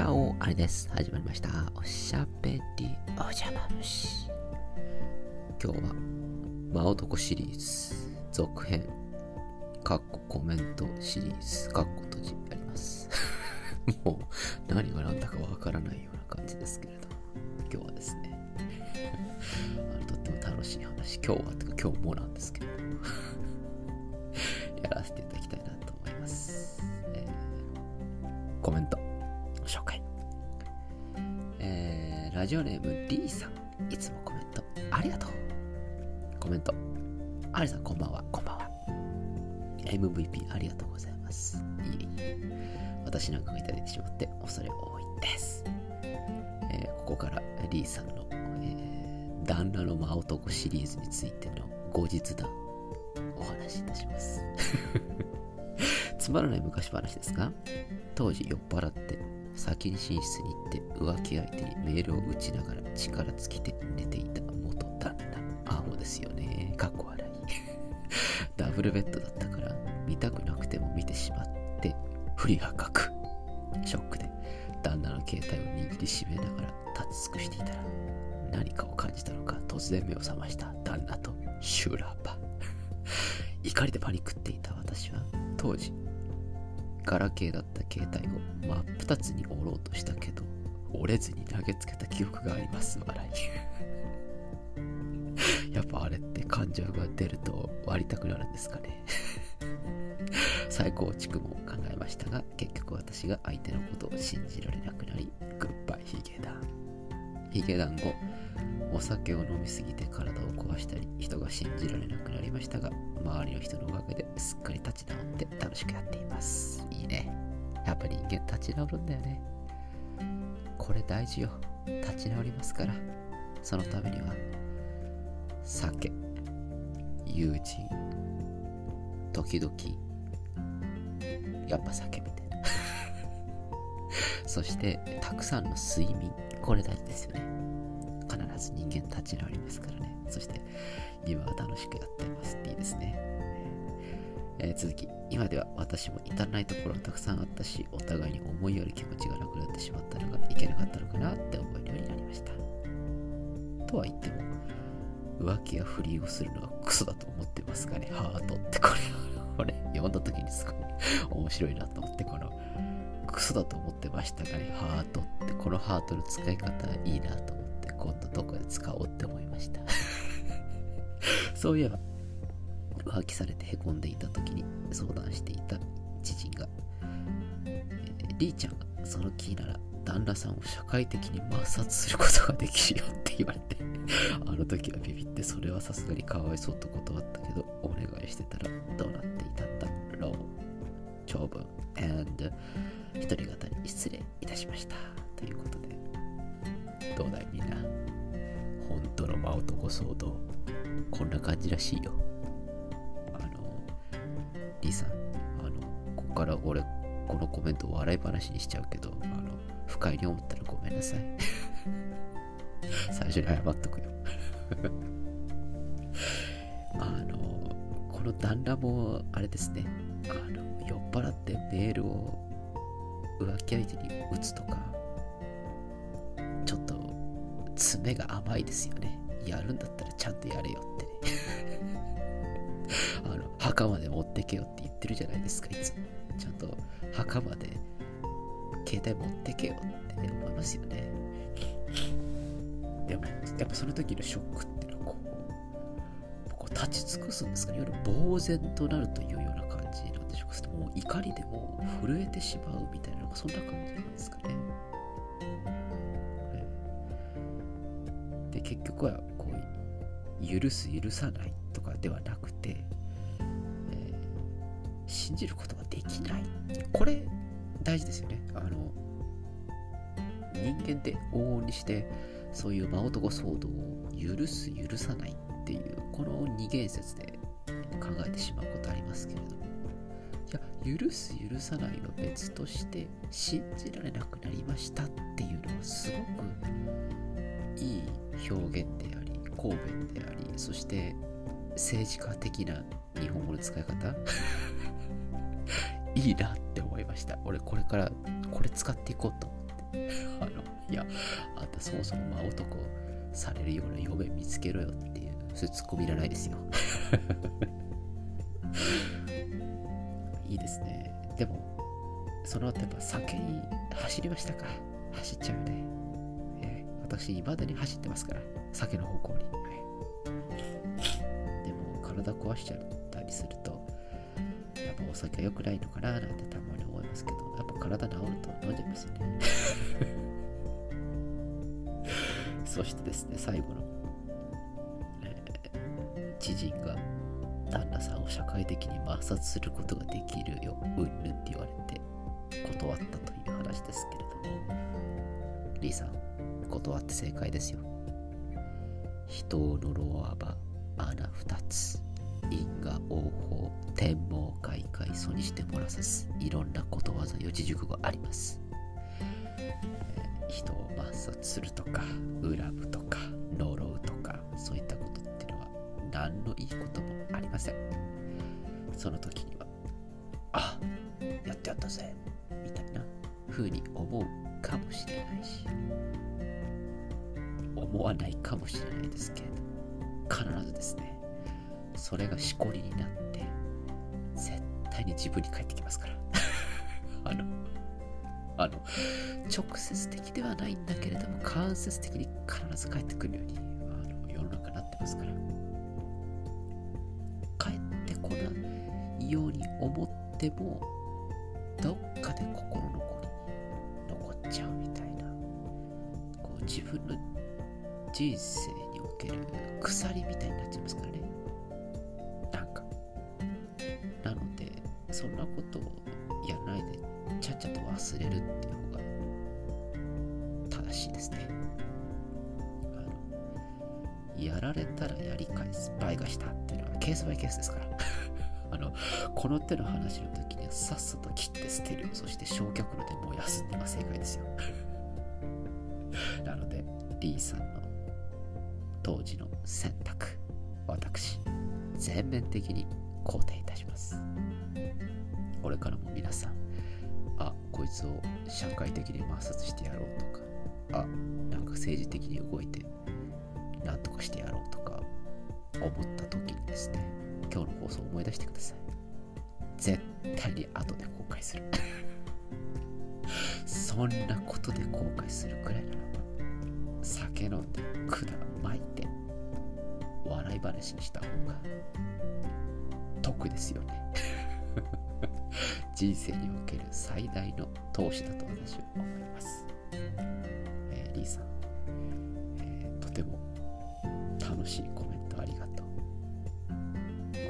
チャオあれです。始まりました。おしゃべりお邪魔虫。今日は、真男シリーズ続編、かっこコメントシリーズ、かっこ閉じやります。もう何が何だかわからないような感じですけれども、今日はですね、あのとっても楽しい話、今日はとか今日もなんですけれども、やらせていただきたいなと思います。えーコメント、ラジオネーム D さん、いつもコメントありがとう。コメント、アリさんこんばんは、こんばんは。MVP ありがとうございます。いえいえ。私なんかがいただいてしまって恐れ多いです。えーここから D さんの、えー旦那の真男シリーズについての後日談お話しいたします。つまらない昔話ですが、当時酔っ払って先に寝室に行って浮気相手にメールを打ちながら力尽きて寝ていた元旦那。アホですよね。かっこ笑い。ダブルベッドだったから見たくなくても見てしまって振りはかく。ショックで旦那の携帯を握りしめながら立ち尽くしていたら何かを感じたのか突然目を覚ました旦那と修羅場。怒りでパニックっていた私は当時ガラケーだった携帯を真っ二つに折ろうとしたけど折れずに投げつけた記憶があります。笑い。やっぱあれって感情が出ると割りたくなるんですかね。再構築も考えましたが結局私が相手のことを信じられなくなりグッバイヒゲダンヒゲダン後お酒を飲みすぎて体を壊したり人が信じられなくなりましたが周りの人のおかげですっかり立ち直って楽しくやっています。いいね。やっぱ人間立ち直るんだよね。これ大事よ。立ち直りますから。そのためには酒友人時々やっぱ酒みたいな。そしてたくさんの睡眠。これ大事ですよね必ず人間立ち直りますからね。そして、今は楽しくやってますっていいですね。えー続き、今では私も至らないところがたくさんあったし、お互いに思いやる気持ちがなくなってしまったのがいけなかったのかなって思えるようになりました。とは言っても、浮気や不倫をするのはクソだと思ってますがね、ハートってこれ、これ読んだ時にすごい面白いなと思って、この、クソだと思ってましたがね、ハートって、このハートの使い方いいなと思って、今度どこで使おうって思いました。そういえば、浮気されて凹んでいた時に相談していた知人が、えーリーちゃんがその気なら旦那さんを社会的に抹殺することができるよって言われて、あの時はビビってそれはさすがにかわいそうと断ったけど、お願いしてたらどうなっていたんだろう。長文 and 一人語り失礼いたしました。ということで、どうだいみんな？本当の真男騒動。こんな感じらしいよ。あの、リさん、あの、ここから俺、このコメントを笑い話にしちゃうけど、あの、不快に思ったらごめんなさい。最初に謝っとくよ。あの、この旦那も、あれですね、あの、酔っ払ってメールを浮気相手に打つとか、ちょっと、爪が甘いですよね。やるんだったらちゃんとやれよってね。あの、墓まで持ってけよって言ってるじゃないですか、いつも。ちゃんと墓まで携帯持ってけよって思いますよね。でも、やっぱその時のショックっていうのはこう、こう立ち尽くすんですかね。いわゆる呆然となるというような感じなんでしょうか。それともう怒りでも震えてしまうみたいなのが、そんな感じなんですかね。で結局はこう許す許さないとかではなくて、えー信じることができないこれ大事ですよねあの人間って往々にしてそういう真男騒動を許す許さないっていうこの二元説で考えてしまうことありますけれども許す許さないは別として信じられなくなりましたっていうのはすごくいい表現であり公弁でありそして政治家的な日本語の使い方？いいなって思いました。俺これからこれ使っていこうと。思ってあの、いや、あんたそもそも真男されるような嫁見つけろよっていう、そういうツッコミいらないですよ。いいですね。でも、その後やっぱ酒に走りましたか？走っちゃうね。えー、私、未だに走ってますから、酒の方向に。でも、体壊しちゃったりすると、やっぱお酒は良くないのかななんてたまに思いますけど、やっぱ体治ると飲んじゃいますよね。そしてですね、最後の、えー、知人が那さんを社会的に抹殺することができるよ、うんぬんって言われて断ったという話ですけれども、リーさん、断って正解ですよ。人を呪わば穴二つ。因果応報、天網開会、祖にして漏らさず、いろんなことわざ、四字熟語あります。人を抹殺するとか、恨むとか、呪うとか、そういったことっていうのは何のいいこともありません。その時には、あやってやったぜ。みたいな。風に思うかもしれないし、思わないかもしれないですけれど、必ずですね、それがしこりになって、絶対に自分に返ってきますから。あの、あの、直接的ではないんだけれども、間接的に必ず返ってくるように、あの世の中になってますから。ないように思っても、どっかで心の子に残っちゃうみたいな、こう自分の人生における鎖みたいになっちゃいますからね。なんか。なので、そんなことをやらないで、ちゃっちゃと忘れるっていう方が正しいですね。やられたらやり返す、倍がしたっていうのはケースバイケースですから。の、この手の話の時にはさっさと切って捨てる。そして焼却炉で燃やすのが正解ですよ。なので、リーさんの当時の選択、私、全面的に肯定いたします。これからも皆さん、あ、こいつを社会的に抹殺してやろうとか、あ、なんか政治的に動いて、なんとかしてやろうとか、思った時にですね、今日の放送を思い出してください。絶対に後で後悔する。そんなことで後悔するくらいならば、酒飲んで管巻いて、笑い話にした方が得ですよね。人生における最大の投資だと私は思います。えー、リーさん、えー、とても楽しいコ。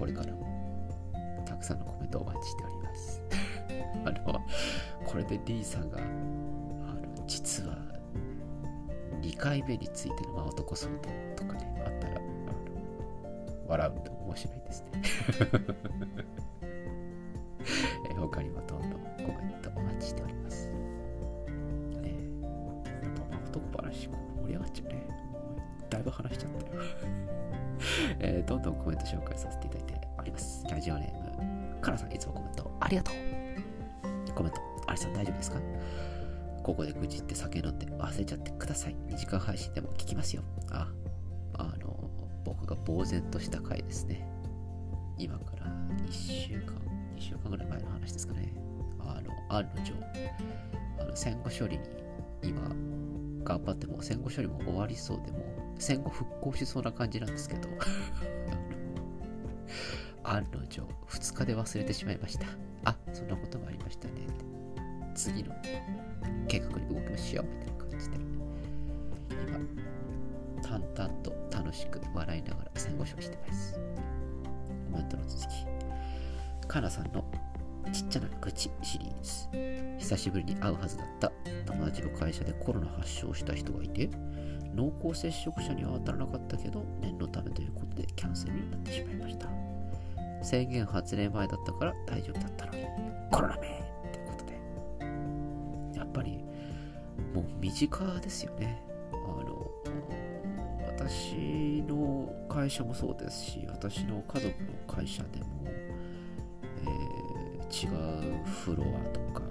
これからもたくさんのコメントをお待ちしております。あの、これでリーさんが、あの、実は2回目についての男相談とかね、あったら、あの笑うと面白いですね。え他にもどんどんコメントお待ちしております。えー、やっぱ男話盛り上がっちゃうね。だいぶ話しちゃったよ。えー、どんどんコメント紹介させていただいております。ラジオネーム、カナさんいつもコメントありがとう。コメント、アリさん大丈夫ですか？ここで愚痴って酒飲んで忘れちゃってください。2時間配信でも聞きますよ。あ、あの、僕が呆然とした回ですね。今から1週間、2週間ぐらい前の話ですかね。あの、案の定、あの戦後処理に今、頑張っても戦後処理も終わりそうでも戦後復興しそうな感じなんですけど。案の定2日で忘れてしまいました。あそんなこともありましたね。次の計画に動きましょうみたいな感じで。今淡々と楽しく笑いながら戦後処理してます。コメントの続き。かなさんのちっちゃな愚痴シリーズ。久しぶりに会うはずだった友達の会社でコロナ発症した人がいて濃厚接触者には当たらなかったけど念のためということでキャンセルになってしまいました。宣言発令前だったから大丈夫だったのに。コロナめってことで。やっぱりもう身近ですよね。あの私の会社もそうですし私の家族の会社でも、えー、違うフロアとか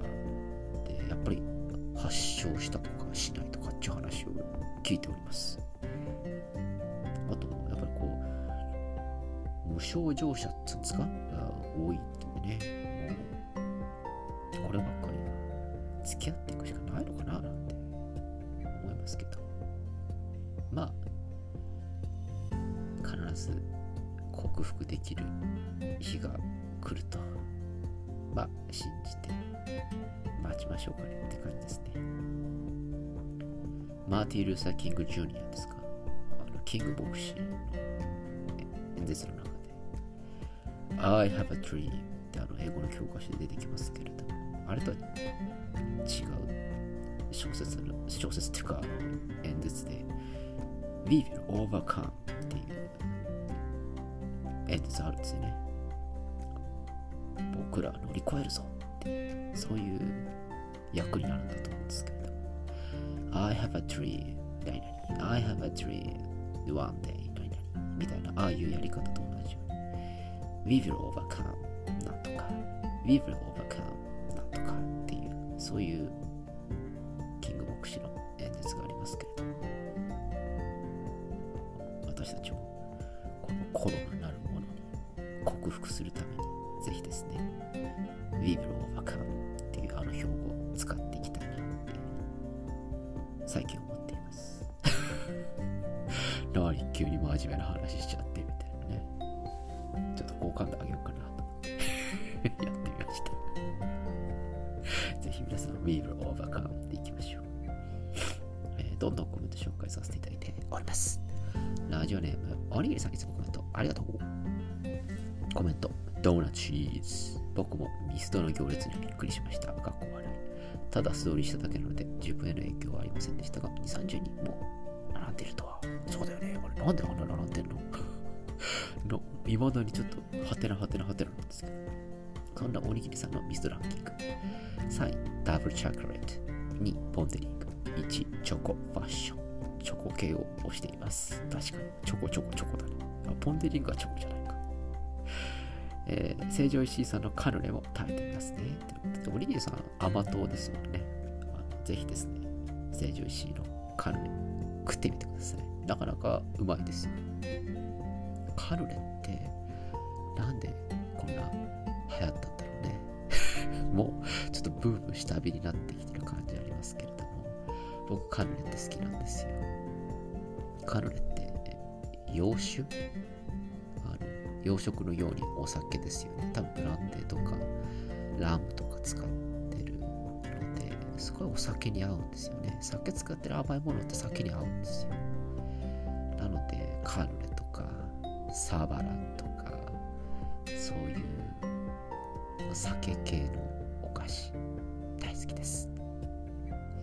でやっぱり発症したとかしないとかっていう話を聞いております。あとやっぱりこう無症状者っつうんですか？多いってね。もうこればっかりは付き合っていくしかないのかな？なんて思いますけど。まあ必ず克服できる日が来るとまあ信じて待ちましょうかねって感じですね。マーティー・ルーサー・キング・ジュニアですか？あのキング牧師の演説の中で。I have a dream ってあの英語の教科書で出てきますけれども。あれとは違う小説の小説っていうか演説で We will overcome っていう演説あるんですよね。僕ら乗り越えるぞってそういう役になるんだと思うんですけど。I have a dream 何々 I have a dream one day 何々みたいな。ああいうやり方と同じように。We will overcome なんとか。We will overcome なんとかっていう。そういうキング牧師の演説がありますけれど私たちもこのコロナなるものに克服するためにぜひですね。We will overcome っていうあの標語を使っていきたいなって最近思っています。何急に真面目な話しちゃってみたいなね。ちょっと好感度上げようかなと。思ってやってみました。ぜひ皆さん We will overcome っていきましょう、えーどんどんコメント紹介させていただいております。ラジオネームおにぎりさんいつもコメント。ありがとう。コメント。ドーナツチーズ。僕もミスドの行列にびっくりしました。かっこ笑い。ただ素通りしただけなので自分への影響はありませんでしたが、2、30人も並んでるとは。そうだよね。これなんであんな並んでんの？の未だにちょっとハテナハテナハテナなんですけど。そんなおにぎりさんのミスドランキング。3位、ダブルチョコレート。2、ポンデリング。1、チョコファッション。チョコ系を推しています。確かに。チョコチョコチョコだね。あポンデリングはチョコじゃないか。えー、成城石井さんのカヌレも食べてみますね。ということで、おにぎりさん甘党ですもんね。あのぜひですね、成城石井のカヌレ食ってみてください。なかなかうまいですよ。カヌレって、なんでこんな流行ったんだろうね。もう、ちょっとブーム下火になってきてる感じありますけれども、僕カヌレって好きなんですよ。カヌレって、洋酒？洋食のようにお酒ですよね。多分ブランデーとかラムとか使ってるので、すごいお酒に合うんですよね。酒使ってる甘いものって酒に合うんですよ。なので、カヌレとかサバラとか、そういう酒系のお菓子、大好きです。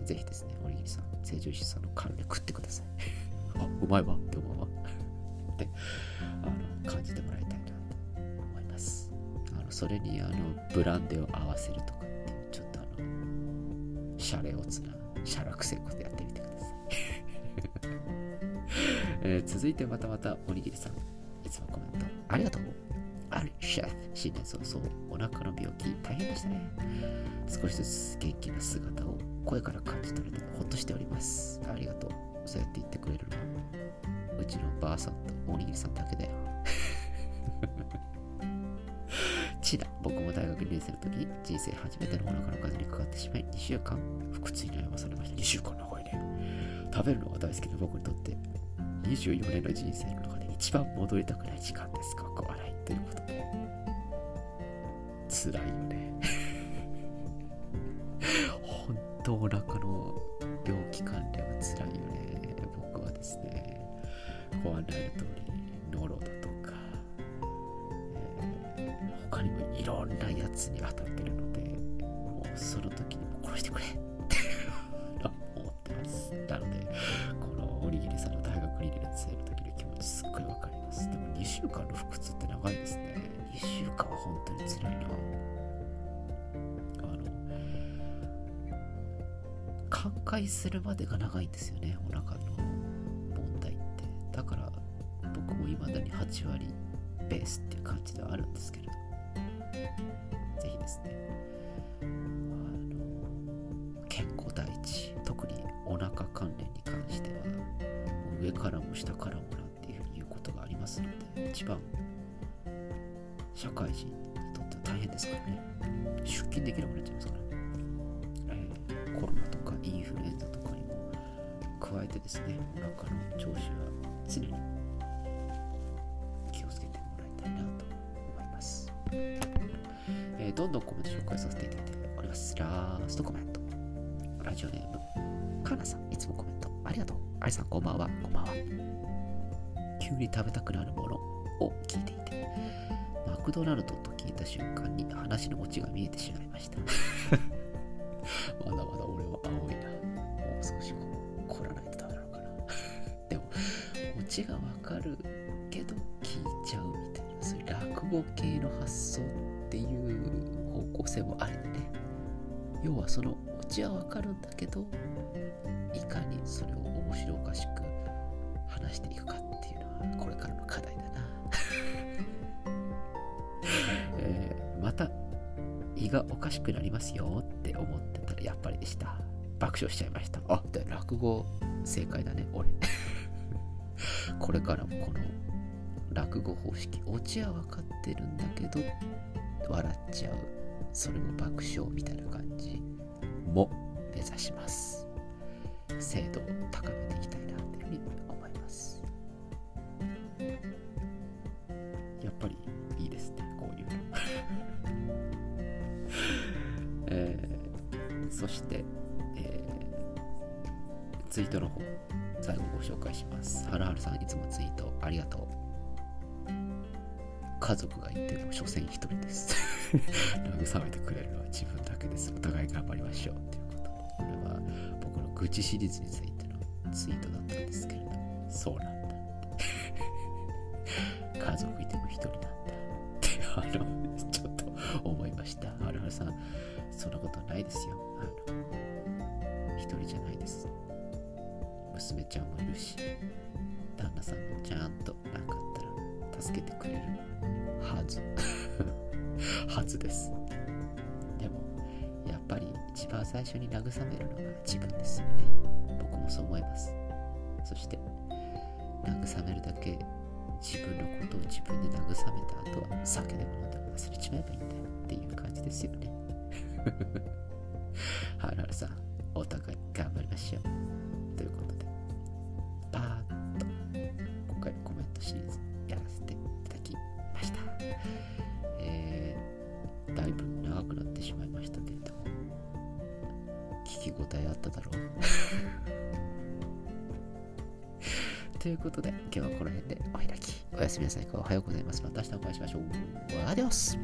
ぜひですね、おにぎりさん、成城石さんのカヌレ食ってください。あ、うまいわって思うわ。ってあの感じてもらいたいなと思います。あのそれにあのブランデーを合わせるとかっていうちょっとあのシャレオツなシャラくせえことやってみてください。えー続いてまたまたおにぎりさん。いつもコメントありがとう。あるシェフ新年早々お腹の病気大変でしたね。少しずつ元気な姿を声から感じ取れてほっとしております。ありがとう。そうやって言ってくれるの。うちのばあさんとおにぎりさんだけだよ。ちな僕も大学2年生の時に人生初めてのお腹の風にかかってしまい2週間腹痛に悩まされました。2週間長いね。食べるのが大好きな僕にとって24年の人生の中で一番戻りたくない時間ですか？っこ笑いということ。で辛いよね。本当お腹のご案内の通りノロだとか、えー他にもいろんなやつに当たってるのでもうその時にも殺してくれって思ってます。なのでこのおにぎりさんの大学2年生の時の気持ちすっごいわかります。でも2週間の腹痛って長いですね。2週間は本当に辛いなあの寛解するまでが長いんですよねお腹の。8割ベースっていう感じではあるんですけれど是非ですね。あの健康第一特にお腹関連に関しては上からも下からもなんていうふうに言うことがありますので一番社会人にとっては大変ですからね。出勤できなくなっちゃいますから、えー、コロナとかインフルエンザとかにも加えてですねお腹の調子は常にどんどんコメント紹介させていただいております。ラストコメント。ラジオネーム、かなさん、いつもコメントありがとう。ありさん、こんばんは。こんばんは。急に食べたくなるものを聞いていて、マクドナルドと聞いた瞬間に話のオチが見えてしまいました。まだまだ俺は青いな。もう少しこう凝らないとダメなのかな。でも、オチがわかるけど聞いちゃうみたいな、そういう落語系の発想っ要はそのオチはわかるんだけど、いかにそれを面白おかしく話していくかっていうのはこれからの課題だな。えーまた胃がおかしくなりますよって思ってたらやっぱりでした。爆笑しちゃいました。あ、で落語正解だね、俺。これからもこの落語方式、オチは分かってるんだけど、笑っちゃう。それも爆笑みたいな感じも目指します。精度を高めていきたいなというふうに思います。やっぱりいいですね、こういうの。えーそして、えーツイートの方、最後ご紹介します。はるはるさん、いつもツイートありがとう。家族がいても、所詮一人です。慰めてくれるのは自分だけです。お互い頑張りましょう。ということで、これは僕の愚痴シリーズについてのツイートだったんですけれども、そうなんだ。家族いても一人なんだって、あの、ちょっと思いました。はるはるさん、そんなことないですよ。あの、一人じゃないです。娘ちゃんもいるし、旦那さんもちゃんとなかあったら助けてくれるはず。はずです。でも、やっぱり一番最初に慰めるのが自分ですよね。僕もそう思います。そして、慰めるだけ自分のことを自分で慰めた後は酒でも飲んでも忘れちまえばいいんだよっていう感じですよね。はるはるさん、お互い頑張りましょう。聞き応えあっただろう。ということで、今日はこの辺でお開き。おやすみなさい。おはようございます。また明日お会いしましょう。アディオス